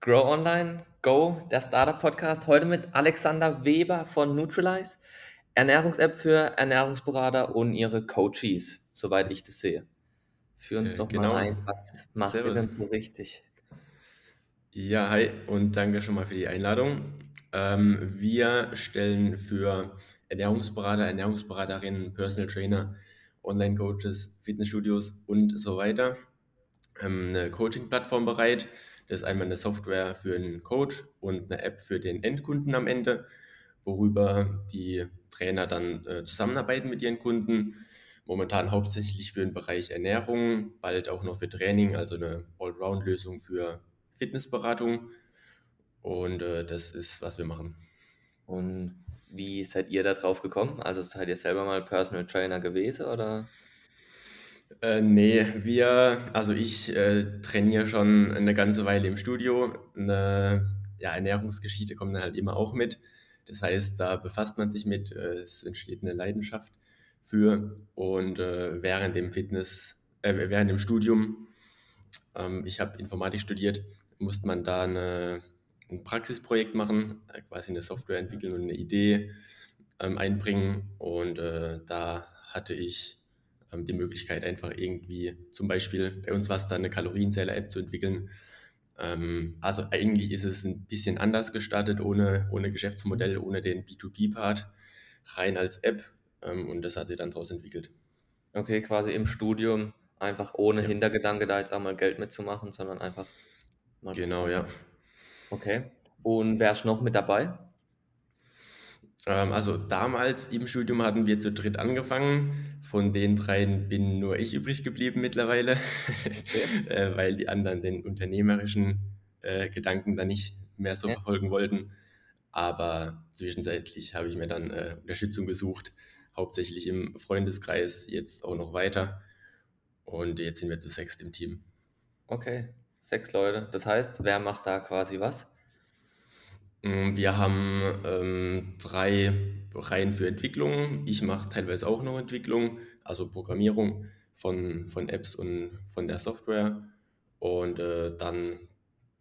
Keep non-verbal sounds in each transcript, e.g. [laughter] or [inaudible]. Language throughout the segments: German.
Grow Online, Go, der Startup-Podcast. Heute mit Alexander Weber von Neutralize, Ernährungs-App für Ernährungsberater und ihre Coaches, soweit ich das sehe. Führ uns Äh, doch genau. mal ein, was macht ihr Servus. denn so richtig? Ja, hi und danke schon mal für die Einladung. Ähm, wir stellen für Ernährungsberater, Ernährungsberaterinnen, Personal Trainer, Online-Coaches, Fitnessstudios und so weiter ähm, eine Coaching-Plattform bereit. Das ist einmal eine Software für einen Coach und eine App für den Endkunden am Ende, worüber die Trainer dann äh, zusammenarbeiten mit ihren Kunden. Momentan hauptsächlich für den Bereich Ernährung, bald auch noch für Training, also eine Allround-Lösung für Fitnessberatung. Und äh, das ist, was wir machen. Und wie seid ihr da drauf gekommen? Also seid ihr selber mal Personal Trainer gewesen oder? Äh, nee, wir, also ich äh, trainiere schon eine ganze Weile im Studio. Eine ja, Ernährungsgeschichte kommt dann halt immer auch mit. Das heißt, da befasst man sich mit, äh, es entsteht eine Leidenschaft für. Und äh, während dem Fitness, äh, während dem Studium, ähm, ich habe Informatik studiert, musste man da eine, ein Praxisprojekt machen, äh, quasi eine Software entwickeln und eine Idee ähm, einbringen. Und da hatte ich ähm, die Möglichkeit, einfach irgendwie, zum Beispiel bei uns war es dann eine Kalorienzähler-App zu entwickeln. Ähm, also eigentlich ist es ein bisschen anders gestartet, ohne, ohne Geschäftsmodell, ohne den B2B-Part, rein als App. Ähm, und das hat sich dann daraus entwickelt. Okay, quasi im Studium einfach ohne Ja. Hintergedanke da jetzt einmal Geld mitzumachen, sondern einfach mal Genau, ja. Okay. Und wer ist noch mit dabei? Ähm, also damals im Studium hatten wir zu dritt angefangen. Von den dreien bin nur ich übrig geblieben mittlerweile, Okay. [laughs] äh, weil die anderen den unternehmerischen äh, Gedanken dann nicht mehr so Ja. verfolgen wollten. Aber zwischenzeitlich habe ich mir dann äh, Unterstützung gesucht, hauptsächlich im Freundeskreis, jetzt auch noch weiter. Und jetzt sind wir zu sechst im Team. Okay, sechs Leute. Das heißt, wer macht da quasi was? Mm, Wir haben ähm, drei Reihen für Entwicklung. Ich mache teilweise auch noch Entwicklung, also Programmierung von, von Apps und von der Software. Und äh, dann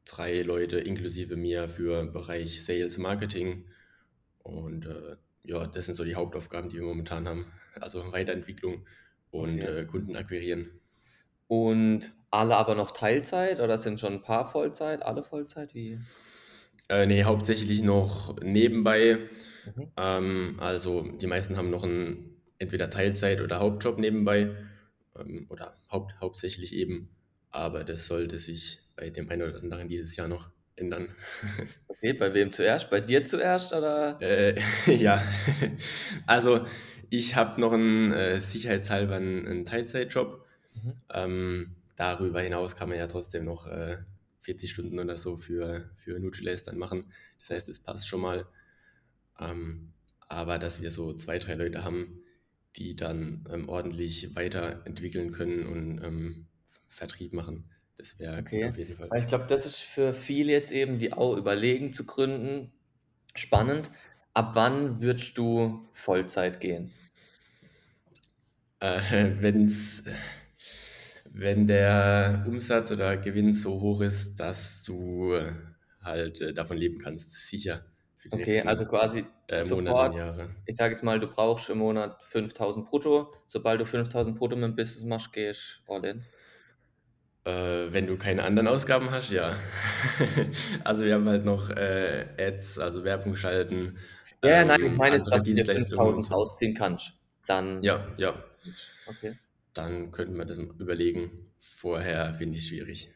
drei Leute inklusive mir für Bereich Sales, Marketing. Und äh, ja, das sind so die Hauptaufgaben, die wir momentan haben. Also Weiterentwicklung und Okay. äh, Kunden akquirieren. Und alle aber noch Teilzeit oder sind schon ein paar Vollzeit? Alle Vollzeit? Wie? Äh, nee, hauptsächlich noch nebenbei. Mhm. Ähm, also die meisten haben noch einen entweder Teilzeit- oder Hauptjob nebenbei ähm, oder haupt, hauptsächlich eben. Aber das sollte sich bei dem einen oder anderen dieses Jahr noch ändern. [laughs] Okay, bei wem zuerst? Bei dir zuerst oder? Äh, [laughs] ja, also ich habe noch einen äh, sicherheitshalber einen, einen Teilzeitjob. Mhm. Ähm, darüber hinaus kann man ja trotzdem noch äh, 40 Stunden oder so für, für Nutrilite dann machen. Das heißt, es passt schon mal. Ähm, aber dass wir so zwei, drei Leute haben, die dann ähm, ordentlich weiterentwickeln können und ähm, Vertrieb machen, das wäre Okay. auf jeden Fall. Ich glaube, das ist für viele jetzt eben, die auch überlegen zu gründen, spannend. Ab wann würdest du Vollzeit gehen? Äh, [laughs] wenn's, wenn der Umsatz oder Gewinn so hoch ist, dass du halt äh, davon leben kannst, sicher Okay, nächsten also quasi äh, sofort, Jahre. ich sage jetzt mal, du brauchst im Monat 5000 brutto. Sobald du 5000 brutto mit dem Business machst, gehst du all in. Äh, wenn du keine anderen Ausgaben hast, ja. [laughs] Also wir haben halt noch äh, Ads, also Werbung schalten, Ja, ja, nein, ich ähm, meine jetzt, dass du dir Dienstleistungen und 5000 so. rausziehen kannst. Dann, Ja, ja, okay. Dann könnten wir das überlegen. Vorher finde ich es schwierig.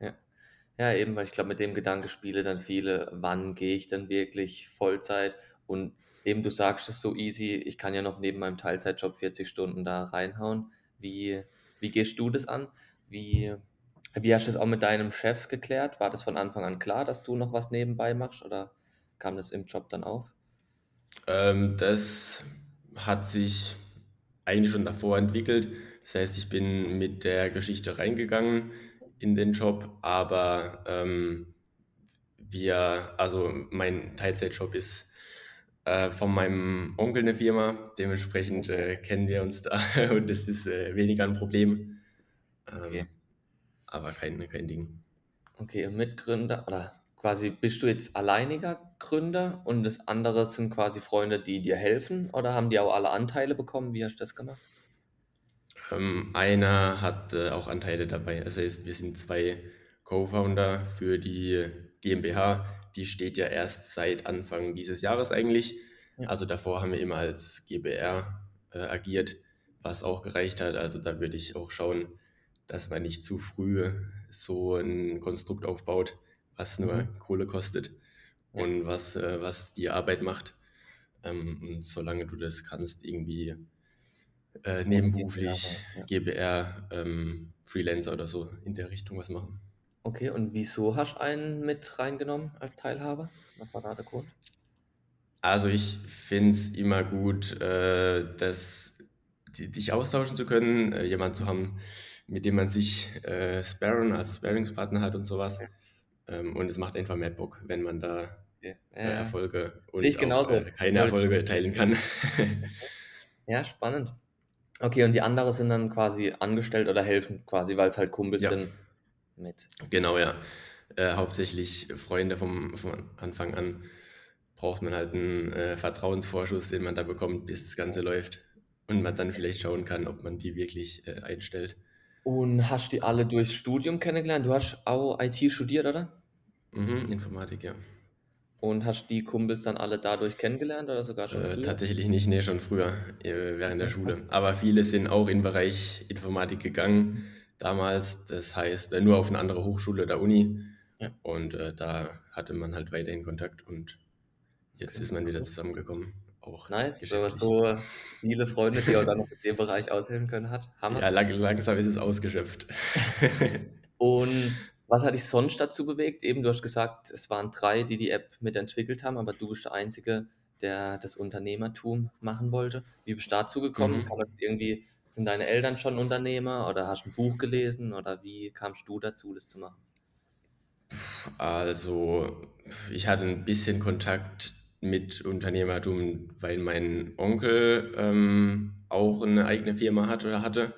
Ja. Ja, eben, weil ich glaube, mit dem Gedanke spiele dann viele, wann gehe ich dann wirklich Vollzeit? Und eben, du sagst es so easy, ich kann ja noch neben meinem Teilzeitjob 40 Stunden da reinhauen. Wie, wie gehst du das an? Wie, wie hast du das auch mit deinem Chef geklärt? War das von Anfang an klar, dass du noch was nebenbei machst oder kam das im Job dann auf? Ähm, das hat sich eigentlich schon davor entwickelt. Das heißt, ich bin mit der Geschichte reingegangen in den Job, aber ähm, wir, also mein Teilzeitjob ist äh, von meinem Onkel eine Firma, dementsprechend äh, kennen wir uns da [laughs] und das ist äh, weniger ein Problem, Okay. ähm, aber kein, kein Ding. Okay, und Mitgründer oder quasi bist du jetzt alleiniger Gründer und das andere sind quasi Freunde, die dir helfen oder haben die auch alle Anteile bekommen? Wie hast du das gemacht? Ähm, einer hat äh, auch Anteile dabei. Das heißt, wir sind zwei Co-Founder für die GmbH. Die steht ja erst seit Anfang dieses Jahres eigentlich. Ja. Also davor haben wir immer als GbR äh, agiert, was auch gereicht hat. Also da würde ich auch schauen, dass man nicht zu früh so ein Konstrukt aufbaut, was nur Mhm. Kohle kostet und was, äh, was die Arbeit macht. Ähm, und solange du das kannst, irgendwie äh, nebenberuflich, Ja. GBR, ähm, Freelancer oder so in der Richtung was machen. Okay, und wieso hast du einen mit reingenommen als Teilhaber? Was war da der Grund? Also ich finde es immer gut, äh, das, die, dich austauschen zu können, äh, jemanden zu haben, mit dem man sich äh, sparren, also Sparringspartner hat und sowas. Ähm, und es macht einfach mehr Bock, wenn man da äh, Erfolge und auch äh, keine Erfolge teilen kann. [laughs] Ja, spannend. Okay, und die anderen sind dann quasi angestellt oder helfen quasi, weil es halt Kumpels Ja. sind mit. Genau, ja. Äh, hauptsächlich Freunde vom, vom Anfang an braucht man halt einen äh, Vertrauensvorschuss, den man da bekommt, bis das Ganze läuft. Und man dann vielleicht schauen kann, ob man die wirklich äh, einstellt. Und hast die alle durchs Studium kennengelernt? Du hast auch IT studiert, oder? Mhm, Informatik, ja. Und hast die Kumpels dann alle dadurch kennengelernt oder sogar schon Äh, früher? tatsächlich nicht, nee, schon früher, äh, während der Schule. Aber viele sind auch in den Bereich Informatik gegangen damals. Das heißt, äh, nur auf eine andere Hochschule der Uni. Ja. Und äh, da hatte man halt weiterhin Kontakt und jetzt Okay, ist man wieder zusammengekommen. Auch Nice, wenn man so viele Freunde, die auch dann noch in dem Bereich aushelfen können, hat. Hammer. Ja, lang, langsam ist es ausgeschöpft. Und [laughs] was hat dich sonst dazu bewegt? Eben, du hast gesagt, es waren drei, die die App mitentwickelt haben, aber du bist der Einzige, der das Unternehmertum machen wollte. Wie bist du dazu gekommen? Mhm. Kann man irgendwie, sind deine Eltern schon Unternehmer oder hast du ein Buch gelesen oder wie kamst du dazu, das zu machen? Also, ich hatte ein bisschen Kontakt mit Unternehmertum, weil mein Onkel ähm, auch eine eigene Firma hat oder hatte.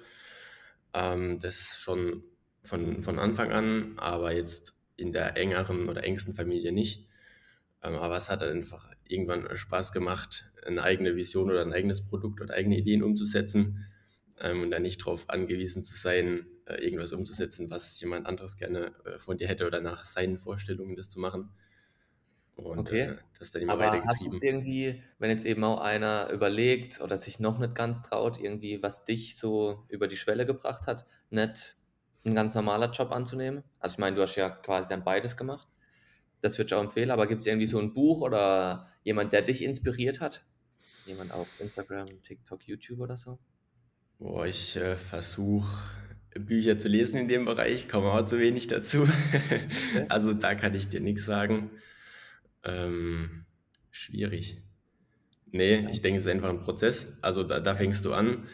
Ähm, das schon von, von Anfang an, aber jetzt in der engeren oder engsten Familie nicht. Ähm, aber es hat halt einfach irgendwann Spaß gemacht, eine eigene Vision oder ein eigenes Produkt oder eigene Ideen umzusetzen ähm, und dann nicht darauf angewiesen zu sein, äh, irgendwas umzusetzen, was jemand anderes gerne äh, von dir hätte oder nach seinen Vorstellungen das zu machen. Und Okay. äh, das dann immer Aber hast du irgendwie, wenn jetzt eben auch einer überlegt oder sich noch nicht ganz traut, irgendwie, was dich so über die Schwelle gebracht hat, nicht ein ganz normaler Job anzunehmen? Also ich meine, du hast ja quasi dann beides gemacht. Das würde ich auch empfehlen, aber gibt es irgendwie so ein Buch oder jemand, der dich inspiriert hat? Jemand auf Instagram, TikTok, YouTube oder so? Boah, ich äh, versuche Bücher zu lesen in dem Bereich, komme aber zu wenig dazu. [laughs] Also da kann ich dir nichts sagen. Ähm, schwierig. Nee, ich denke, es ist einfach ein Prozess. Also da, da fängst du an,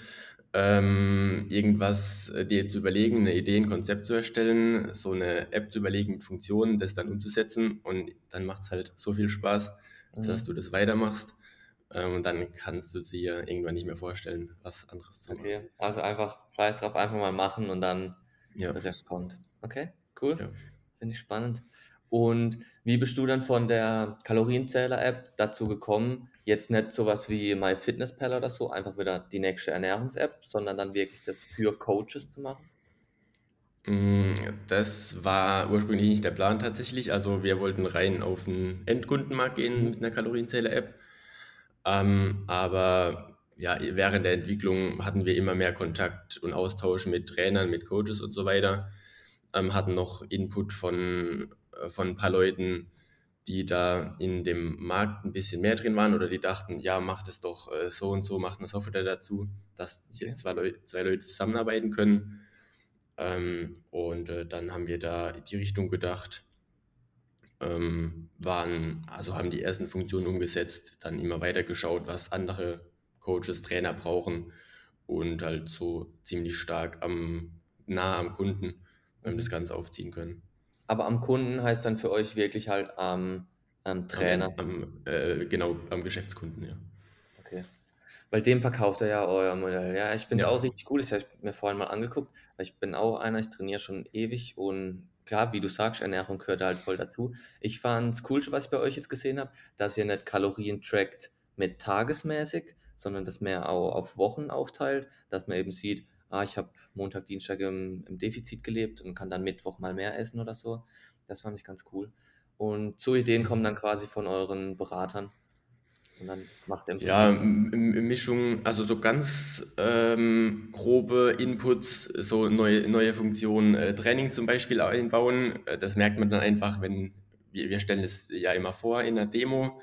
ähm, irgendwas äh, dir zu überlegen, eine Idee, ein Konzept zu erstellen, so eine App zu überlegen mit Funktionen, das dann umzusetzen und dann macht es halt so viel Spaß, dass Mhm. du das weitermachst ähm, und dann kannst du dir irgendwann nicht mehr vorstellen, was anderes zu machen. Okay, also einfach scheiß drauf, einfach mal machen und dann Ja, der Rest kommt. Okay, cool. ja. Finde ich spannend. Und wie bist du dann von der Kalorienzähler-App dazu gekommen, jetzt nicht sowas wie MyFitnessPal oder so, einfach wieder die nächste Ernährungs-App, sondern dann wirklich das für Coaches zu machen? Mm, Das war ursprünglich nicht der Plan tatsächlich. Also wir wollten rein auf den Endkundenmarkt gehen Mhm. mit einer Kalorienzähler-App. Ähm, aber ja, während der Entwicklung hatten wir immer mehr Kontakt und Austausch mit Trainern, mit Coaches und so weiter. Ähm, hatten noch Input von, äh, von ein paar Leuten, die da in dem Markt ein bisschen mehr drin waren oder die dachten, ja, macht es doch äh, so und so, macht eine Software dazu, dass hier Okay. zwei, Leu zwei Leute zusammenarbeiten können. Ähm, und äh, dann haben wir da in die Richtung gedacht, ähm, waren, also haben die ersten Funktionen umgesetzt, dann immer weiter geschaut, was andere Coaches, Trainer brauchen und halt so ziemlich stark am, nah am Kunden ähm, das Mhm. Ganze aufziehen können. Aber am Kunden heißt dann für euch wirklich halt am, am Am, Trainer. am, äh, genau, am Geschäftskunden, ja. Okay. Weil dem verkauft er ja euer Modell. Ja, ich finde es Ja. auch richtig cool. Das habe ich mir vorhin mal angeguckt, weil ich bin auch einer, ich trainiere schon ewig und klar, wie du sagst, Ernährung gehört halt voll dazu. Ich fand's Coolste, was ich bei euch jetzt gesehen habe, dass ihr nicht Kalorien trackt mit tagesmäßig, sondern das mehr au auf Wochen aufteilt, dass man eben sieht: „Ah, ich habe Montag, Dienstag im im Defizit gelebt und kann dann Mittwoch mal mehr essen“ oder so. Das fand ich ganz cool. Und so Ideen kommen dann quasi von euren Beratern und dann macht ihr im Ja, Mischung, also so ganz, ähm, grobe Inputs, so neue neue Funktionen, äh, Training zum Beispiel einbauen. Äh, das merkt man dann einfach, wenn wir wir stellen es ja immer vor in 'ner Demo,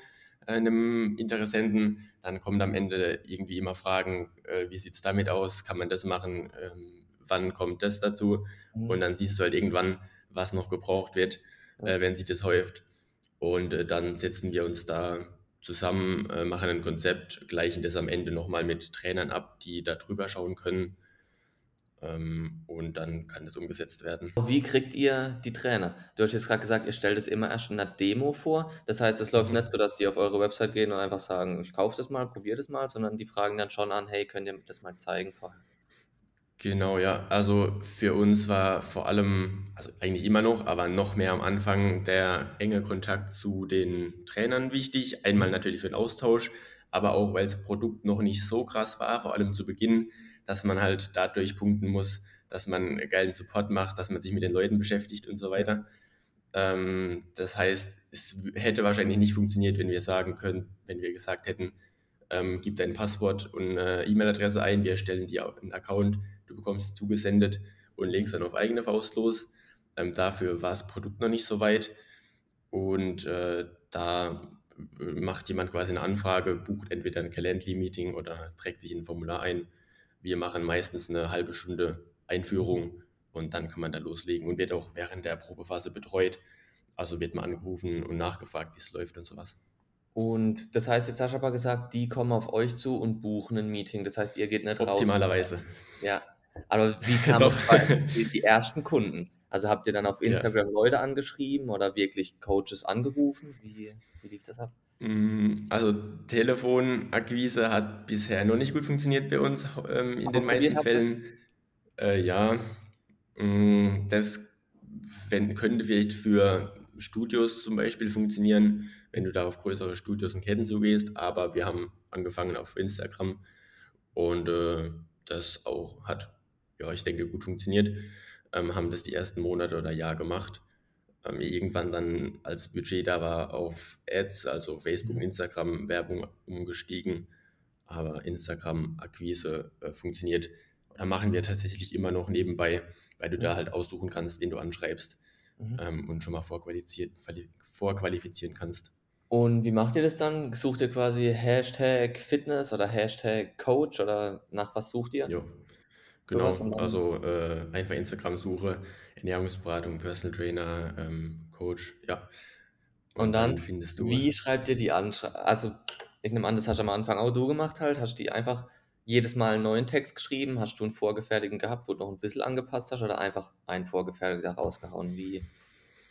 äh, 'nem Interessenten, dann kommen am Ende irgendwie immer Fragen, äh, wie sieht's damit aus? Kann man das machen? Ähm, wann kommt das dazu? Mhm. Und dann siehst du halt irgendwann, was noch gebraucht wird, äh, wenn sich das häuft. Und, äh, dann setzen wir uns da zusammen, äh, machen ein Konzept, gleichen das am Ende noch mal mit Trainern ab, die da drüber schauen können. Ähm, und dann kann das umgesetzt werden. Wie kriegt ihr die Trainer? Du hast jetzt grad gesagt, ihr stellt es immer erst in 'ner Demo vor. Das heißt, es läuft nicht Mhm. so, dass die auf eure Website gehen und einfach sagen: „Ich kaufe das mal, probiere das mal“, sondern die fragen dann schon an: „Hey, könnt ihr mir das mal zeigen vorher?“ Genau, ja. Also, für uns war vor allem also, eigentlich immer noch, aber noch mehr am Anfang der enge Kontakt zu den Trainern wichtig. Einmal natürlich für den Austausch, aber auch, weil's Produkt noch nicht so krass war, vor allem zu Beginn, dass man halt dadurch punkten muss, dass man geilen Support macht, dass man sich mit den Leuten beschäftigt und so weiter. Ähm, das heißt, es hätte wahrscheinlich nicht funktioniert, wenn wir sagen können wenn wir gesagt hätten: „Ähm, gib dein Passwort und 'ne E-Mail-Adresse ein, wir erstellen dir au 'n Account, du bekommst es zugesendet und legst dann auf eigene Faust los.“ Ähm, dafür war's Produkt noch nicht so weit. Und, äh, da m macht jemand quasi 'ne Anfrage, bucht entweder 'n Calendly-Meeting oder trägt sich in 'n Formular ein. Wir machen meistens 'ne 1/2 Stunde. Einführung und dann kann man da loslegen und wird auch während der Probephase betreut. Also, wird man angerufen und nachgefragt, wie's läuft und so was. Und das heißt, jetzt hast du aber gesagt, die kommen auf euch zu und buchen 'n Meeting. Das heißt, ihr geht nicht raus Optimalerweise. ja, aber wie kamen [laughs] Doch. quasi die ersten Kunden? Also, habt ihr dann auf Ja. Instagram Leute angeschrieben oder wirklich Coaches angerufen? Wie wie lief das ab? Hm, also, Telefonakquise hat bisher noch nicht gut funktioniert bei uns, ähm, in Aber den meisten? Fällen. Äh, ja, hm, das wenn könnte vielleicht für Studios zum Beispiel funktionieren, wenn du da auf größere Studios und Ketten zugehst, aber wir haben angefangen auf Instagram und, äh, das auch hat, ja, ich denke, gut funktioniert. Ähm, haben das die ersten Monate oder Jahr gemacht. Ähm, irgendwann dann, als Budget da war, auf Ads, also Facebook und Mhm. Instagram Werbung umgestiegen, aber Instagram-Akquise, äh, funktioniert oder machen wir tatsächlich immer noch nebenbei, weil du da halt aussuchen kannst, wen du anschreibst, Mhm. ähm, und schon mal vorqualifizieren kannst. Und wie macht ihr das dann? Sucht ihr quasi Hashtag Fitness oder Hashtag Coach oder nach was sucht ihr? Jo, genau. Also, äh, einfach Instagram-Suche, Ernährungsberatung, Personal Trainer, ähm, Coach, ja. Und Und dann, dann findest du wie schreibt ihr die an? Also, ich nehme an, das hast du am Anfang auch du gemacht halt. Hast die einfach jedes Mal 'n neuen Text geschrieben? Hast du 'n vorgefertigten gehabt, wo du noch 'n bisschen angepasst hast oder einfach einen vorgefertigter rausgehauen? Wie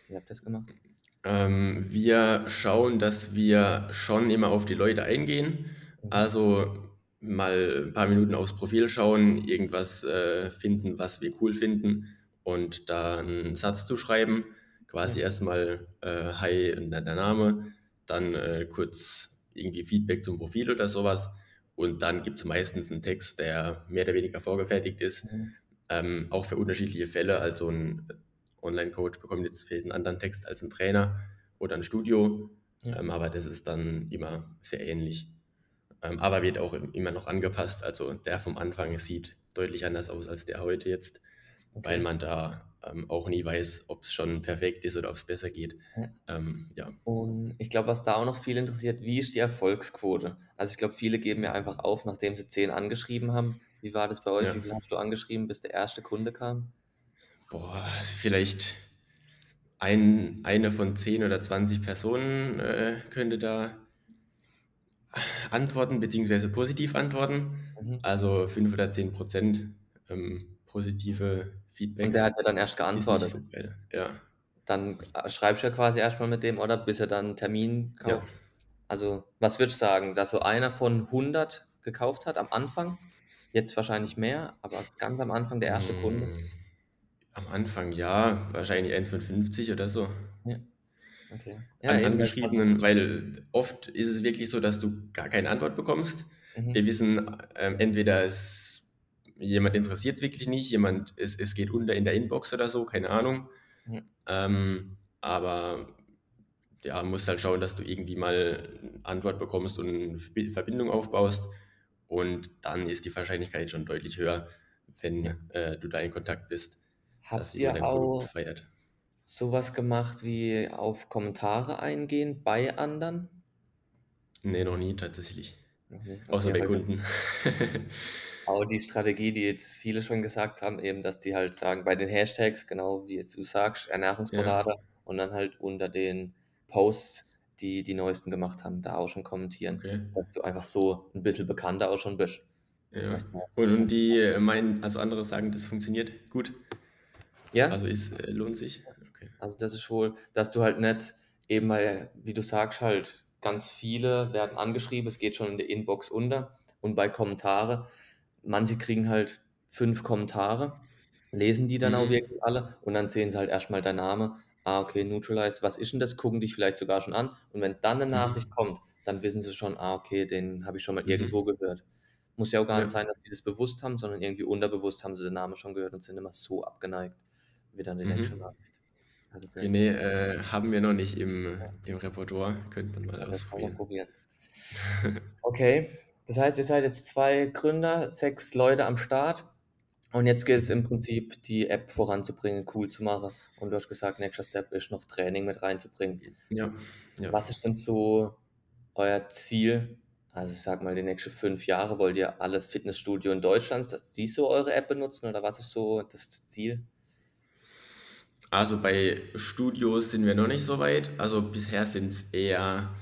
wie habt ihr das gemacht? Ähm, wir schauen, dass wir schon immer auf die Leute eingehen. Mhm. Also, mal 'n paar Minuten aufs Profil schauen, irgendwas, äh, finden, was wir cool finden und da 'n Satz zu schreiben. Quasi Ja. erst mal, äh: „Hi“ und dann der Name, dann, äh, kurz irgendwie Feedback zum Profil oder so was. Und dann gibt's meistens 'n Text, der mehr oder weniger vorgefertigt ist, Mhm. ähm, auch für unterschiedliche Fälle. Also, 'n Onlinecoach bekommt jetzt vielleicht 'n anderen Text als 'n Trainer oder 'n Studio, Ja. ähm, aber das ist dann immer sehr ähnlich. Ähm, aber wird auch im immer noch angepasst. Also, der vom Anfang sieht deutlich anders aus als der heute jetzt, weil Okay. man da, ähm, auch nie weiß, ob's schon perfekt ist oder ob's besser geht. Ja. Ähm, ja. Und ich glaube, was da auch noch viele interessiert, wie ist die Erfolgsquote? Also, ich glaube, viele geben ja einfach auf, nachdem sie 10 angeschrieben haben. Wie war das bei euch? Ja. Wie viel hast du angeschrieben, bis der 1. Kunde kam? Boah, vielleicht ein eine von 10 oder 20 Personen, äh, könnte da antworten beziehungsweise positiv antworten. Mhm. Also, 5 oder 10 %, ähm, positive Und der Feedbacks hat ja dann erst geantwortet? so ja. Dann, äh, schreibst du ja quasi erst mal mit dem, oder? Bis er dann 'n Termin Ja. kau also, was würdest du sagen, dass so einer von 100 gekauft hat am Anfang? Jetzt wahrscheinlich mehr, aber ganz am Anfang der 1. Kunde? Hm, Am Anfang ja, wahrscheinlich 1 von 50 oder so. Ja, okay. Ja, An Angeschriebenen, weil oft ist es wirklich so, dass du gar keine Antwort bekommst. Wir Mhm. wissen, ähm, entweder es jemand interessiert's wirklich nicht, jemand es es geht unter in der Inbox oder so, keine Ahnung. Ja. Ähm, aber ja, musst halt schauen, dass du irgendwie mal Antwort bekommst und Verbi Verbindung aufbaust und dann ist die Wahrscheinlichkeit schon deutlich höher, wenn, Ja. äh, du da in Kontakt bist, dass Habt jemand ihr dein Produkt auch feiert. So was gemacht wie auf Kommentare eingehen bei anderen? Ne, noch nie tatsächlich. Nie, Außer okay, bei Kunden. [laughs] auch die Strategie, die jetzt viele schon gesagt haben, eben, dass die halt sagen, bei den Hashtags, genau wie jetzt du sagst, Ja. Ernährungsberater und dann halt unter den Posts, die die Neuesten gemacht haben, da auch schon kommentieren, Okay. dass du einfach so 'n bisschen bekannter auch schon bist. Und Ja. Und und die, äh, meinen also andere sagen, das funktioniert gut? Ja. Also ist äh, lohnt sich? Also, das ist wohl dass du halt nicht eben weil, wie du sagst halt, ganz viele werden angeschrieben, es geht schon in der Inbox unter und bei Kommentare manche kriegen halt 5 Kommentare, lesen die dann auch Mhm. wirklich alle und dann sehen sie halt erst mal dein Name: „Ah, okay, Nutrilite, was ist 'n das?“ Gucken dich vielleicht sogar schon an und wenn dann 'ne Nachricht Mhm. kommt, dann wissen sie schon: „Ah, okay, den habe ich schon mal irgendwo Mhm. gehört.“ Muss ja auch gar nicht Ja. sein, dass die das bewusst haben, sondern irgendwie unterbewusst haben sie den Namen schon gehört und sind immer so abgeneigt wie dann die nächste Mhm. Nachricht. Also, vielleicht ne, äh, haben wir noch nicht im Ja. im Repertoire. Könnte man mal Ja, ausprobieren. probieren. [laughs] Okay, das heißt, ihr seid jetzt 2 Gründer, 6 Leute am Start und jetzt gilt's im Mhm. Prinzip, die App voranzubringen, cool zu machen. Und du hast gesagt, nächster Step ist noch Training mit reinzubringen. Ja, ja. Was ist denn so euer Ziel? Also, ich sage mal, die nächsten 5 Jahre, wollt ihr alle Fitnessstudio in Deutschland, dass die so eure App benutzen oder was ist so das Ziel? Also, bei Studios sind wir noch nicht so weit. Also, bisher sind's eher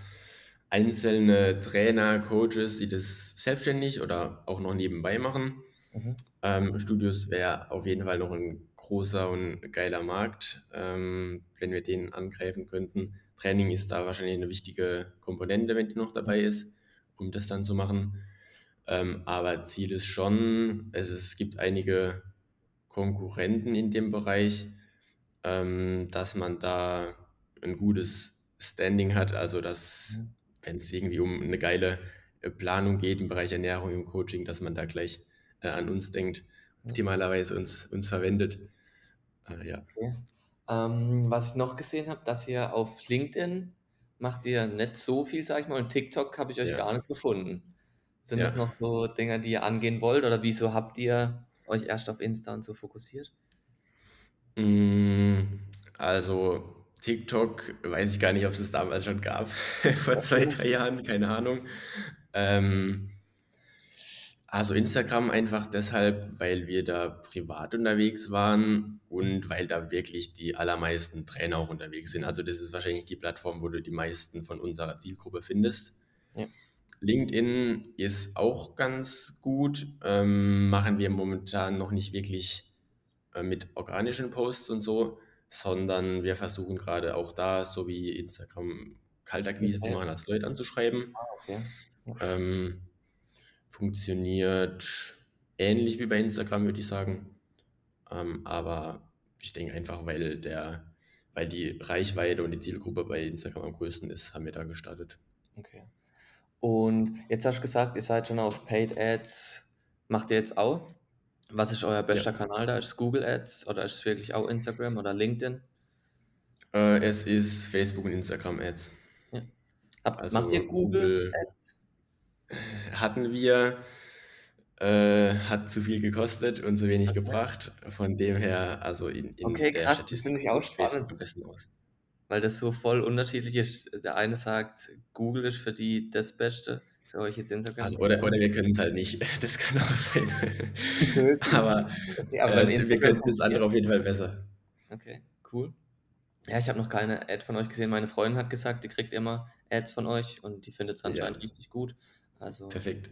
einzelne Trainer, Coaches, die das selbstständig oder auch noch nebenbei machen. Mhm. Ähm, Studios wäre auf jeden Fall noch 'n großer und geiler Markt, ähm, wenn wir den angreifen könnten. Training ist da wahrscheinlich 'ne wichtige Komponente, wenn die noch dabei ist, um das dann zu machen. Ähm, aber Ziel ist schon also, es gibt einige Konkurrenten in dem Bereich, ähm, dass man da 'n gutes Standing hat, also, dass Mhm. wenn's irgendwie um 'ne geile, äh, Planung geht im Bereich Ernährung, im Coaching, dass man da gleich, äh, an uns denkt, optimalerweise uns uns verwendet. Äh, ja. Okay. Ähm, was ich noch gesehen habe, dass ihr auf LinkedIn macht ihr nicht so viel, sage ich mal, und TikTok habe ich euch Ja. gar nicht gefunden. Sind das Ja. noch so Dinger, die ihr angehen wollt oder wieso habt ihr euch erst auf Insta und so fokussiert? Hm, also, TikTok weiß ich gar nicht, ob's das damals schon gab, [laughs] vor 2, 3 Jahren, keine Ahnung. Ähm also, Instagram einfach deshalb, weil wir da privat unterwegs waren und weil da wirklich die allermeisten Trainer auch unterwegs sind. Also, das ist wahrscheinlich die Plattform, wo du die meisten von unserer Zielgruppe findest. Ja. LinkedIn ist auch ganz gut, ähm, machen wir momentan noch nicht wirklich, mit organischen Posts und so, sondern wir versuchen grade auch da, so wie Instagram, Kaltakquise zu machen, also Leute anzuschreiben. Ah, okay. Ähm, funktioniert ähnlich wie bei Instagram, würde ich sagen. Ähm, aber ich denke einfach, weil der weil die Reichweite und die Zielgruppe bei Instagram am größten ist, haben wir da gestartet. Okay. Und jetzt hast du gesagt, ihr seid schon auf Paid Ads macht ihr jetzt auch? Was ist euer Ja. bester Kanal da? Ist's Google Ads oder ist es wirklich auch Instagram oder LinkedIn? Äh, es ist Facebook und Instagram Ads. Ja. Macht Also, ihr Google Google Ads? hatten wir, äh, hat zu viel gekostet und zu wenig Okay. gebracht. Von dem her also, in in Okay, der krass, das Statistik finde ich auch spannend. am besten aus. Weil das so voll unterschiedlich ist. Der eine sagt, Google ist für die das Beste, für euch jetzt Instagram. Also, oder oder wir können's halt nicht. [laughs] Das kann auch sein. [laughs] Aber, Okay, aber äh, wir könnten das andere auf jeden Fall besser. Okay, cool. Ja, ich habe noch keine Ad von euch gesehen. Meine Freundin hat gesagt, die kriegt immer Ads von euch und die findet's Ja. anscheinend richtig gut. Also, Perfekt.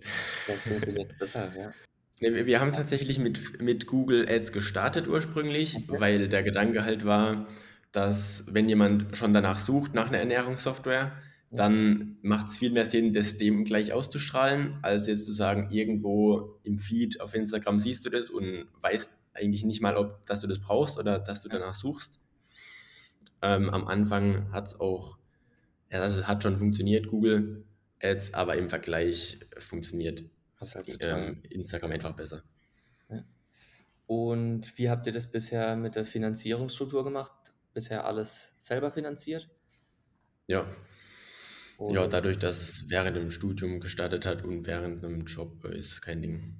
funktioniert's deshalb, ja. [laughs] Ne, wir wir haben tatsächlich mit mit Google Ads gestartet ursprünglich, Okay. weil der Gedanke halt war, dass wenn jemand schon danach sucht, nach 'ner Ernährungssoftware, Dann macht's viel mehr Sinn, das dem gleich auszustrahlen, als jetzt zu sagen, irgendwo im Feed auf Instagram siehst du das und weißt eigentlich nicht mal, ob dass du das brauchst oder dass du danach suchst. Ähm, am Anfang hat es auch, ja, also es hat schon funktioniert, Google Ads, aber im Vergleich funktioniert halt ähm, Instagram einfach besser. Ja. Und wie habt ihr das bisher mit der Finanzierungsstruktur gemacht? Bisher alles selber finanziert? Ja, ja, Und, dadurch, dass es während dem Studium gestartet hat und während einem Job äh, ist es kein Ding.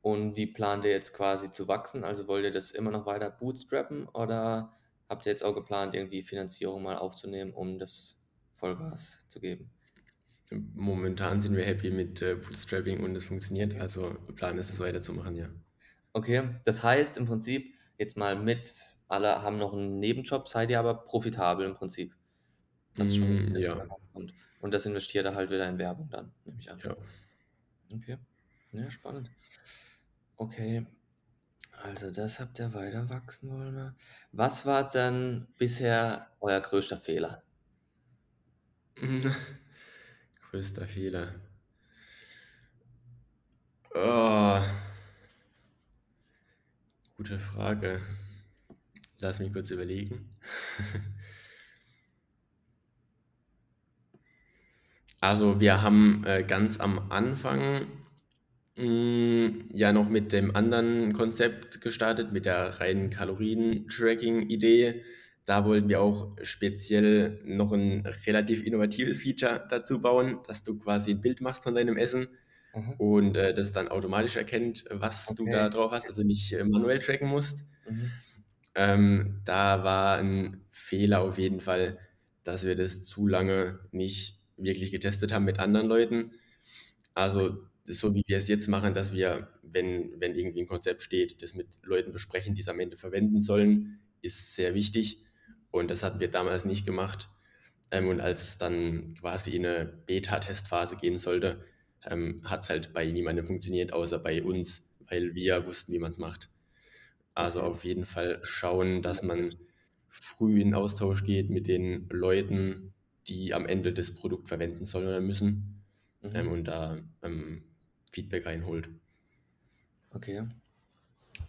und wie plant ihr jetzt quasi zu wachsen? Also wollt ihr das immer noch weiter bootstrappen oder habt ihr jetzt auch geplant, irgendwie Finanzierung mal aufzunehmen, um das Vollgas zu geben? Momentan sind wir happy mit äh, Bootstrapping und es funktioniert. Also Plan ist es weiterzumachen, ja. Okay, das heißt im Prinzip, jetzt mal mit, alle haben noch einen Nebenjob, seid ihr aber profitabel im Prinzip. Das schon Mm, ja, rauskommt. Und das investiert er halt wieder in Werbung dann, nehme ich an. ja. Okay, ja, spannend. Okay, also das habt ihr weiter wachsen wollen. wir. Was war dann bisher euer größter Fehler? [laughs] Größter Fehler. Oh, gute Frage. Lass mich kurz überlegen. [laughs] Also wir haben äh, ganz am Anfang mh, ja noch mit dem anderen Konzept gestartet, mit der reinen Kalorien-Tracking-Idee. Da wollten wir auch speziell noch ein relativ innovatives Feature dazu bauen, dass du quasi ein Bild machst von deinem Essen Mhm. und äh, das dann automatisch erkennt, was du da Okay. drauf hast, also nicht äh, manuell tracken musst. Mhm. Ähm, da war ein Fehler auf jeden Fall, dass wir das zu lange nicht wirklich getestet haben mit anderen Leuten. Also so wie wir es jetzt machen, dass wir, wenn, wenn irgendwie ein Konzept steht, das mit Leuten besprechen, die es am Ende verwenden sollen, ist sehr wichtig. Und das hatten wir damals nicht gemacht. Ähm, und als es dann quasi in eine Beta-Testphase gehen sollte, ähm, hat es halt bei niemandem funktioniert, außer bei uns, weil wir wussten, wie man es macht. Also auf jeden Fall schauen, dass man früh in Austausch geht mit den Leuten, die am Ende das Produkt verwenden sollen oder müssen ähm, Mhm. und da ähm, Feedback einholt. Okay.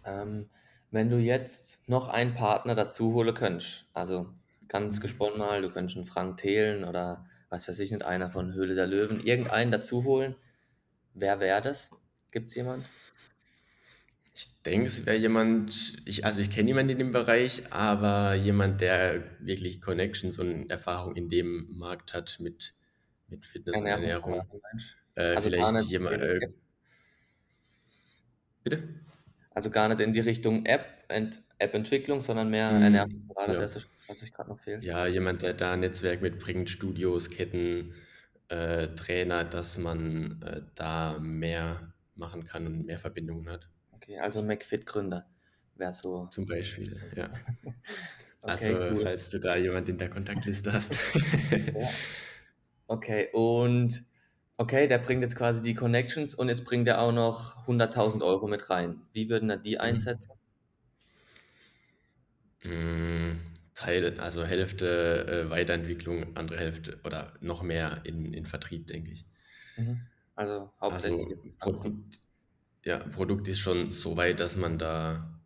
Ähm, wenn du jetzt noch einen Partner dazu holen könntest, also ganz gesponnen mal, du könntest einen Frank Thelen oder was weiß ich nicht, einer von Höhle der Löwen, irgendeinen dazu holen, wer wäre das? Gibt es jemand? Ich denke, es wäre jemand, ich, also ich kenne jemanden in dem Bereich, aber jemand, der wirklich Connections und Erfahrung in dem Markt hat mit, mit Fitness und Ernährung. Äh, Also vielleicht jemand, äh, bitte? also gar nicht in die Richtung App, Ent, App-Entwicklung, sondern mehr Mm, Ernährungsberater, ja. das ist, was euch gerade noch fehlt. Ja, jemand, der da ein Netzwerk mitbringt, Studios, Ketten, äh, Trainer, dass man äh, da mehr machen kann und mehr Verbindungen hat. Okay, also McFit-Gründer wäre so. Zum Beispiel, ja. [laughs] Okay, Also, cool. falls du da jemand in der Kontaktliste hast. [laughs] Ja. Okay, und okay, der bringt jetzt quasi die Connections und jetzt bringt er auch noch 100.000 Euro mit rein. Wie würden er die Mhm. einsetzen? Mm, Teil, also Hälfte äh, Weiterentwicklung, andere Hälfte oder noch mehr in, in Vertrieb, denke ich. Mhm. Also hauptsächlich Also. Produkt, ja, Produkt ist schon so weit, dass man da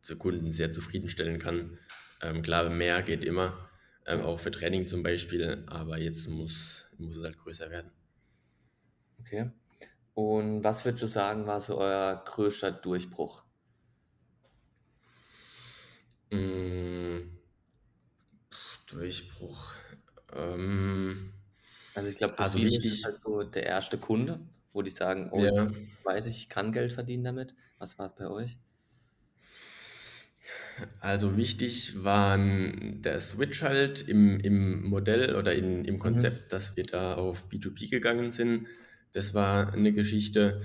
zu Kunden sehr zufriedenstellen kann. Ähm, klar, mehr geht immer, ähm, auch für Training zum Beispiel, aber jetzt muss, muss es halt größer werden. Okay. Und was würdest du sagen, war so euer größter Durchbruch? Mm, Durchbruch. Ähm, Also ich glaube, also viele ist wichtig, halt so der erste Kunde, wo die sagen, oh, jetzt ja, weiß ich, ich kann Geld verdienen damit. Was war es bei euch? also wichtig waren der Switch halt im, im Modell oder in, im Mhm. Konzept, dass wir da auf B2B gegangen sind. Das war eine Geschichte.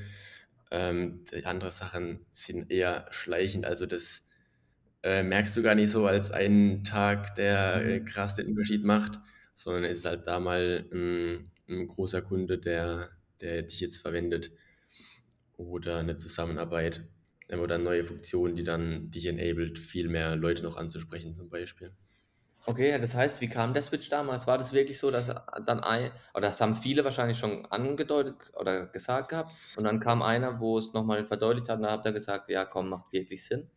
Ähm, andere Sachen sind eher schleichend. Also das äh, merkst du gar nicht so als einen Tag, der äh, Mhm. krass den Unterschied macht, sondern es ist halt da mal ein, ein großer Kunde, der, der dich jetzt verwendet oder eine Zusammenarbeit ähm, oder neue Funktionen, die dann dich enabled, viel mehr Leute noch anzusprechen zum Beispiel. Okay, das heißt, wie kam der Switch damals? War das wirklich so, dass dann ein oder das haben viele wahrscheinlich schon angedeutet oder gesagt gehabt und dann kam einer, wo es noch mal verdeutlicht hat und dann habt ihr gesagt: „Ja, komm, macht wirklich Sinn?“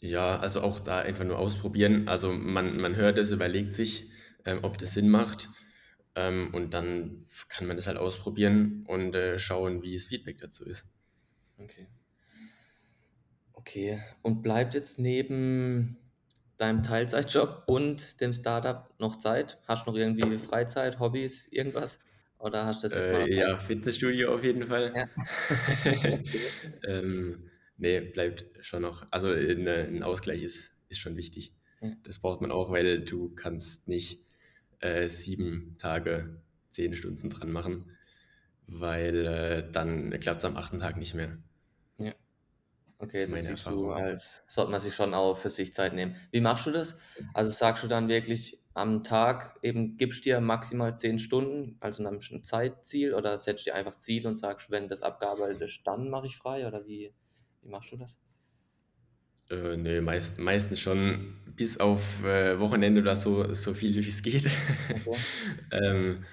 Ja, also auch da einfach nur ausprobieren. Also man, man hört es, überlegt sich, ähm, ob das Sinn macht. Ähm, und dann kann man das halt ausprobieren und äh, schauen, wie das Feedback dazu ist. Okay. Okay. Und bleibt jetzt neben deinem Teilzeitjob und dem Startup noch Zeit? Hast du noch irgendwie Freizeit, Hobbys, irgendwas? Oder hast du das Äh, ja? Fitnessstudio auf jeden Fall. Ja. [laughs] [laughs] Ähm, nee, bleibt schon noch. Also äh, ne, ein Ausgleich ist, ist schon wichtig. Ja. Das braucht man auch, weil du kannst nicht äh, sieben Tage, zehn Stunden dran machen, weil äh, dann klappt es am achten Tag nicht mehr. Ja. Das Okay, ist das meine siehst du als sollte man sich schon auch für sich Zeit nehmen. Wie machst du das? Also sagst du dann wirklich am Tag eben gibst dir maximal 10 Stunden, also nach 'nem Zeitziel oder setzt dir einfach Ziel und sagst: „Wenn das abgearbeitet ist, dann mache ich frei“, oder wie wie machst du das? Äh, ne, meist, meistens schon bis auf äh, Wochenende oder so, so viel wie es geht. Okay. [laughs] ähm,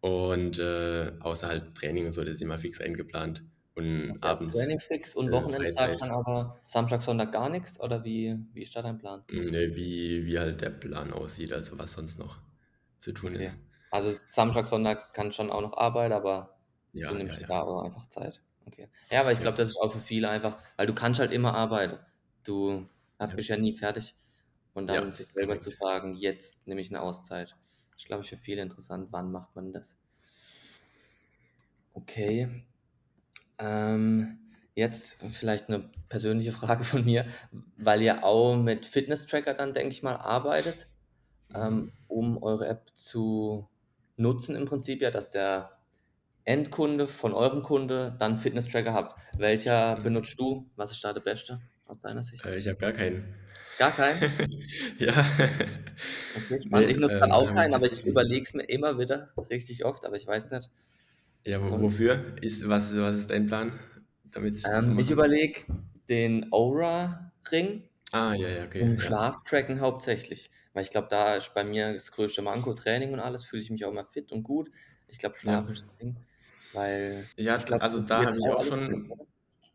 und äh, außer halt Training und so, das ist immer fix eingeplant. Und Okay, abends Training fix und äh, Wochenende Freizeit. dann aber Samstag, Sonntag gar nix oder wie wie ist da dein Plan? Ne, wie, wie halt der Plan aussieht, also was sonst noch zu tun Okay. ist. Also Samstag, Sonntag kannst schon auch noch arbeiten, aber du Ja, ja, nimmst dir ja. da auch einfach Zeit. Okay. Ja, aber ich Ja, glaube, das ist auch für viele einfach weil du kannst halt immer arbeiten. Du ha ja, bist ja nie fertig und dann ja, sich selber zu sagen: „Jetzt nehme ich 'ne Auszeit.“ Ist, glaube ich, für viele interessant. Wann macht man das? Okay. Ähm, jetzt vielleicht 'ne persönliche Frage von mir, weil ihr auch mit Fitness-Tracker dann, denke ich mal, arbeitet. ähm, Mhm. um eure App zu nutzen im Prinzip ja, dass der Endkunde von eurem Kunde dann Fitness-Tracker habt. Welcher Mhm. benutzt du? Was ist da der beste aus deiner Sicht? Äh, ich habe gar keinen. Gar keinen? [laughs] Ja. Okay, Ne, spannend. Ich nutze grad ähm, auch ich keinen, aber ich überlege es mir immer wieder richtig oft, aber ich weiß nicht, Ja, wo ich wofür? Ist was was ist dein Plan, damit zu ähm, ich überlege den Oura-Ring Ah, ja, ja, okay, zum ja. Schlaftracken hauptsächlich, weil ich glaube, da ist bei mir das größte Manko Training und alles, fühle ich mich auch immer fit und gut. Ich glaube, Ja. Schlaf ist das Ding, weil Ja, ich glaube, also da habe ich auch schon oder?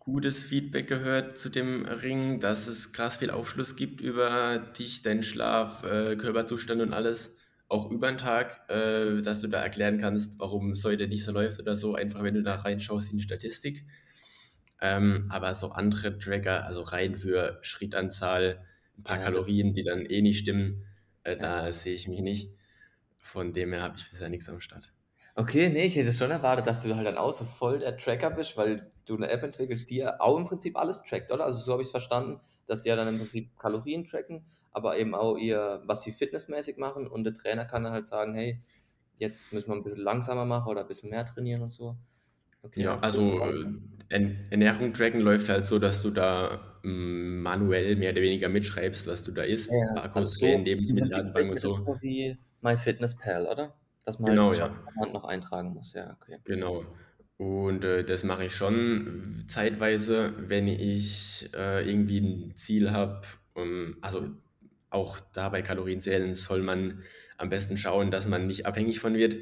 Gutes Feedback gehört zu dem Ring, dass es krass viel Aufschluss gibt über dich, deinen Schlaf, äh, Körperzustand und alles, auch über 'n Tag, äh, dass du da erklären kannst, warum es heute nicht so läuft oder so, einfach wenn du da reinschaust in die Statistik. Ähm, aber so andere Tracker, also rein für Schrittanzahl, 'n paar Ja, Kalorien, die dann eh nicht stimmen, äh, ja. da sehe ich mich nicht. Von dem her habe ich bisher nix am Start. Okay, ne, ich hätte schon erwartet, dass du halt dann auch so voll der Tracker bist, weil du 'ne App entwickelst, die ja auch im Prinzip alles trackt, oder? Also, so habe ich's verstanden, dass die ja dann im Prinzip Kalorien tracken, aber eben auch ihr was sie fitnessmäßig machen und der Trainer kann dann halt sagen: „Hey, jetzt müssen wir 'n bisschen langsamer machen oder bisschen mehr trainieren“ und so. Okay, ja, also, äh, Ernährung tracken läuft halt so, dass du da, hm, manuell mehr oder weniger mitschreibst, was du da isst, ja, also Barcodes scannen, so im Prinzip Lebensmitteldatenbank und so. so wie MyFitnessPal, oder? Dass man Genau, halt ja, noch eintragen muss. Ja, okay. genau. Und, äh, das mache ich schon zeitweise, wenn ich, äh, irgendwie 'n Ziel habe, Mhm, also, auch da bei Kalorienzählen soll man am besten schauen, dass man nicht abhängig von wird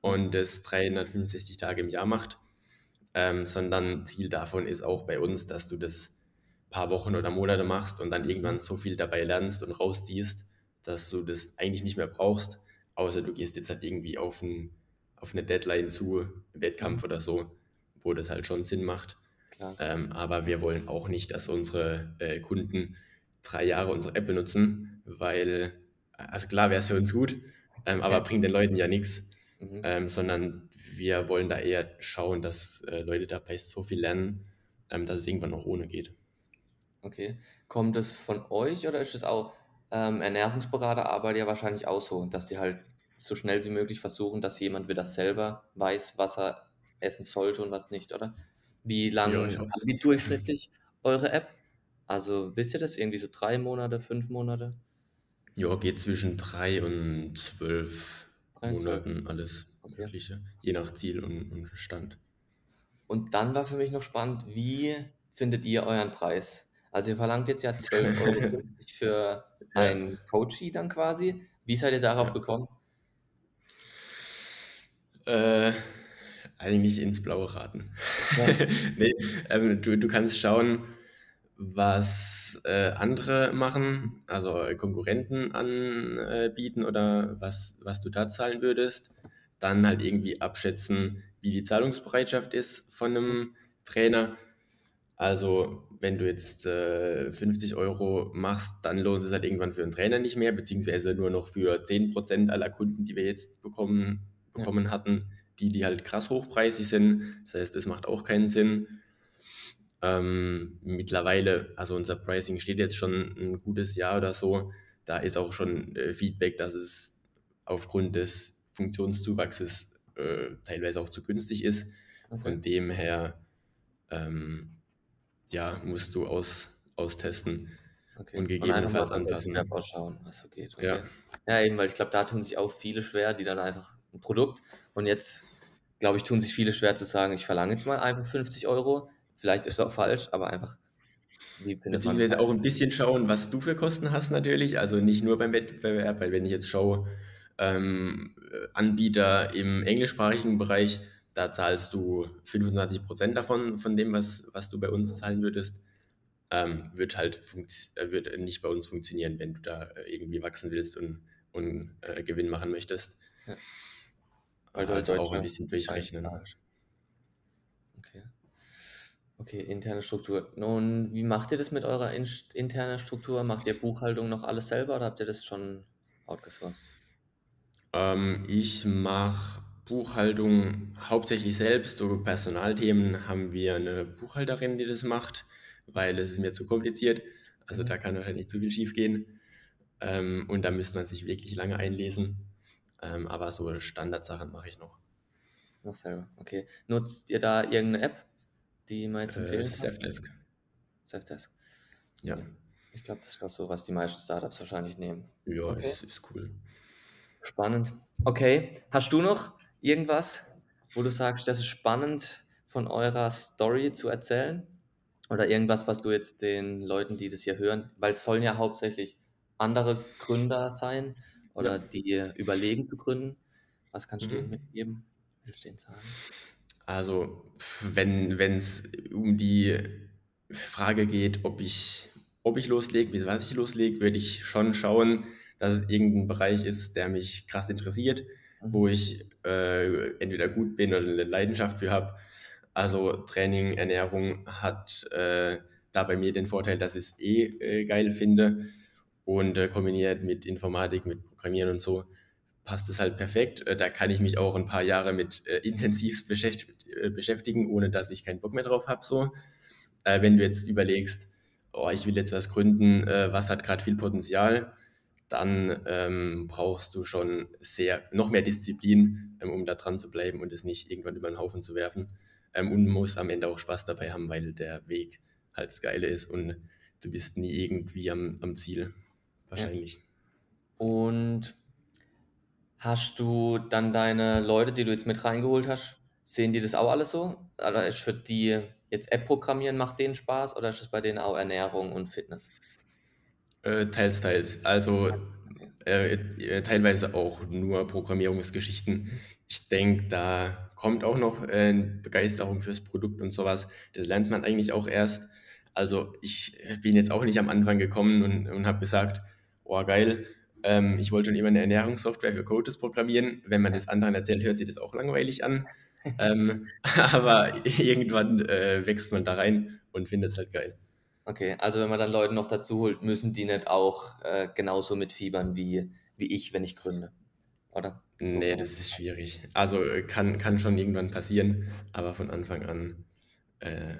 und das 365 Tage im Jahr macht. Ähm, sondern Ziel davon ist auch bei uns, dass du das paar Wochen oder Monate machst und dann irgendwann so viel dabei lernst und rausziehst, dass du das eigentlich nicht mehr brauchst, außer du gehst jetzt halt irgendwie auf 'n auf 'ne Deadline zu, mhm, Wettkampf oder so, wo das halt schon Sinn macht. Ähm, aber wir wollen auch nicht, dass unsere, äh, Kunden 3 Jahre unsere App benutzen, weil also klar wäre es für uns gut, ähm, aber Ja, bringt den Leuten ja nix, mhm. ähm, sondern wir wollen da eher schauen, dass, äh, Leute dabei so viel lernen, ähm, dass es irgendwann auch ohne geht. Okay. Kommt es von euch oder ist es auch ähm, Ernährungsberater arbeiten ja wahrscheinlich auch so, dass die halt so schnell wie möglich versuchen, dass jemand wieder selber weiß, was er essen sollte und was nicht, oder? Wie Ja, ich lang hoffe es. haben die durchschnittlich eure App? Also, wisst ihr das? Irgendwie so 3 Monate, 5 Monate? Ja, geht zwischen 3 und 12 3 und 12? Monaten, alles Okay. Mögliche, je nach Ziel und und Stand. Und dann war für mich noch spannend, wie findet ihr euren Preis? Also ihr verlangt jetzt ja [laughs] 12,50 Euro für Ja, ein Coachie dann quasi. Wie seid ihr darauf ja. gekommen? Äh, eigentlich ins Blaue raten. Ja, [laughs] Ne, ähm, du du kannst schauen, was, äh, andere machen, also äh, Konkurrenten anbieten oder was was du da zahlen würdest. Dann halt irgendwie abschätzen, wie die Zahlungsbereitschaft ist von einem Trainer. Also, wenn du jetzt, äh, 50 € machst, dann lohnt es halt irgendwann für 'n Trainer nicht mehr, beziehungsweise nur noch für 10% aller Kunden, die wir jetzt bekommen ja, bekommen hatten, die die halt krass hochpreisig sind. Das heißt, das macht auch keinen Sinn. Ähm, mittlerweile also unser Pricing steht jetzt schon 'n gutes Jahr oder so. Da ist auch schon, äh, Feedback, dass es aufgrund des Funktionszuwachses, äh, teilweise auch zu günstig ist. okay, Von dem her, ähm ja, musst du aus austesten und okay. Und gegebenenfalls Wettbewerb anpassen. ausschauen, was so geht, Ja. okay. Ja, eben, weil ich glaube, da tun sich auch viele schwer, die dann einfach ein Produkt und jetzt, glaube ich, tun sich viele schwer zu sagen: „Ich verlange jetzt mal einfach 50 Euro. Vielleicht ist es auch falsch, aber einfach, Beziehungsweise auch Preis? ein bisschen schauen, was du für Kosten hast natürlich. Also, nicht nur beim Wettbewerb, weil wenn ich jetzt schaue, ähm, äh, Anbieter im englischsprachigen Bereich, da zahlst du 25% davon von dem, was was du bei uns zahlen würdest. Ähm, wird halt äh, wird nicht bei uns funktionieren, wenn du da, äh, irgendwie wachsen willst und und, äh, Gewinn machen möchtest. Ja, Halt also auch ein bisschen durchrechnen. Okay. Okay, interne Struktur. Nun, wie macht ihr das mit eurer inst internen Struktur? Macht ihr Buchhaltung noch alles selber oder habt ihr das schon outgesourced? Ähm, ich mache Buchhaltung hauptsächlich selbst. So Personalthemen haben wir eine Buchhalterin, die das macht, weil es ist mir zu kompliziert. Also Mhm. da kann wahrscheinlich zu viel schiefgehen. Ähm, und da müsste man sich wirklich lange einlesen. Ähm, aber so Standardsachen mache ich noch. Noch selber, okay. Nutzt ihr da irgendeine App, die man jetzt Äh, empfehlen kann? Safdesk. Safdesk. Ja, Okay. Ich glaube, das ist doch so, was die meisten Startups wahrscheinlich nehmen. ja, Okay, ist, ist cool. spannend. Okay, hast du noch irgendwas, wo du sagst, das ist spannend von eurer Story zu erzählen? Oder irgendwas, was du jetzt den Leuten, die das hier hören, weil es sollen ja hauptsächlich andere Gründer sein Ja. oder die überlegen zu gründen. Was kannst du denen Mhm. mitgeben? Willst du denen sagen? Also, wenn es um die Frage geht, ob ich, ob ich loslege, wie was ich loslege, würde ich schon schauen, dass es irgendein Bereich ist, der mich krass interessiert, wo Mhm. ich äh, entweder gut bin oder eine Leidenschaft für habe. Also Training, Ernährung hat äh, da bei mir den Vorteil, dass ich es eh äh, geil finde und äh, kombiniert mit Informatik, mit Programmieren und so passt es halt perfekt. Äh, Da kann ich mich auch ein paar Jahre mit äh, intensivst äh, beschäftigen, ohne dass ich keinen Bock mehr drauf habe. So. Äh, wenn du jetzt überlegst, oh, ich will jetzt was gründen, äh, was hat gerade viel Potenzial, dann ähm, brauchst du schon sehr noch mehr Disziplin, ähm, um da dran zu bleiben und es nicht irgendwann über den Haufen zu werfen. Ähm, und musst am Ende auch Spaß dabei haben, weil der Weg halt das Geile ist und du bist nie irgendwie am, am Ziel. Ja. Wahrscheinlich. Und hast du dann deine Leute, die du jetzt mit reingeholt hast, sehen die das auch alles so? Oder ist für die jetzt App programmieren, macht denen Spaß oder ist es bei denen auch Ernährung und Fitness? Äh, teils, teils. Also äh, äh, teilweise auch nur Programmierungsgeschichten. Ich denke, da kommt auch noch äh, Begeisterung fürs Produkt und sowas. Das lernt man eigentlich auch erst. Also ich bin jetzt auch nicht am Anfang gekommen und, und habe gesagt, oh geil, ähm, ich wollte schon immer eine Ernährungssoftware für Coaches programmieren. Wenn man das anderen erzählt, hört sich das auch langweilig an. [laughs] Ähm, [laughs] aber irgendwann äh, wächst man da rein und findet es halt geil. Okay, also wenn man dann Leute noch dazu holt, müssen die nicht auch äh, genauso mitfiebern wie, wie ich, wenn ich gründe, oder? So Nee, das ist schwierig. Also äh, kann, kann schon irgendwann passieren, aber von Anfang an äh,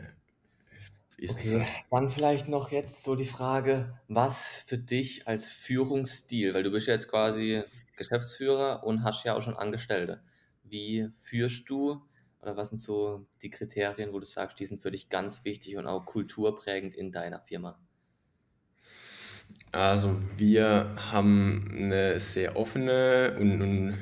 ist Okay, halt. dann vielleicht noch jetzt so die Frage, was für dich als Führungsstil, weil du bist ja jetzt quasi Geschäftsführer und hast ja auch schon Angestellte. Wie führst du oder was sind so die Kriterien, wo du sagst, die sind für dich ganz wichtig und auch kulturprägend in deiner Firma? Also wir haben eine sehr offene und, und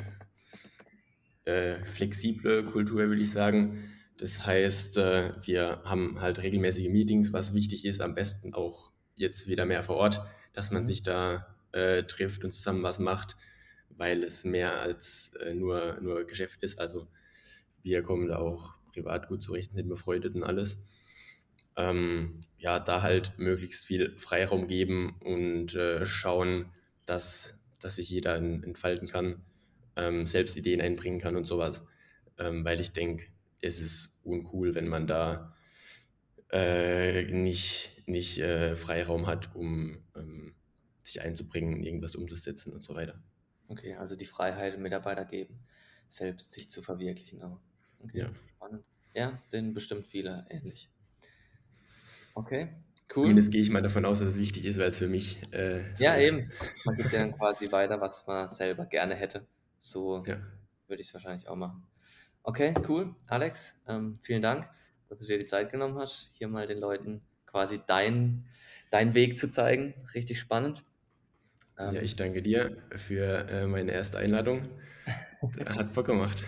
äh, flexible Kultur, würde ich sagen. Das heißt, äh, wir haben halt regelmäßige Meetings, was wichtig ist, am besten auch jetzt wieder mehr vor Ort, dass man Mhm. sich da äh, trifft und zusammen was macht, weil es mehr als äh, nur, nur Geschäft ist. Also wir kommen da auch privat gut zurecht, sind befreundet und alles. Ähm, ja, da halt möglichst viel Freiraum geben und äh, schauen, dass, dass sich jeder en- entfalten kann, ähm, selbst Ideen einbringen kann und sowas. Ähm, weil ich denke, es ist uncool, wenn man da äh, nicht, nicht äh, Freiraum hat, um ähm, sich einzubringen, irgendwas umzusetzen und so weiter. Okay, also die Freiheit Mitarbeiter geben, selbst sich zu verwirklichen auch. Okay, Ja. spannend. Ja, sind bestimmt viele ähnlich. Okay, cool. Zumindest gehe ich mal davon aus, dass es wichtig ist, weil es für mich äh, so Ja, ist. eben. Man gibt ja dann quasi weiter, was man selber gerne hätte. So Ja. würde ich es wahrscheinlich auch machen. Okay, cool. Alex, ähm, vielen Dank, dass du dir die Zeit genommen hast, hier mal den Leuten quasi deinen deinen Weg zu zeigen. Richtig spannend. Ja, Ähm, ich danke dir für äh, meine erste Einladung. [laughs] Hat Bock gemacht.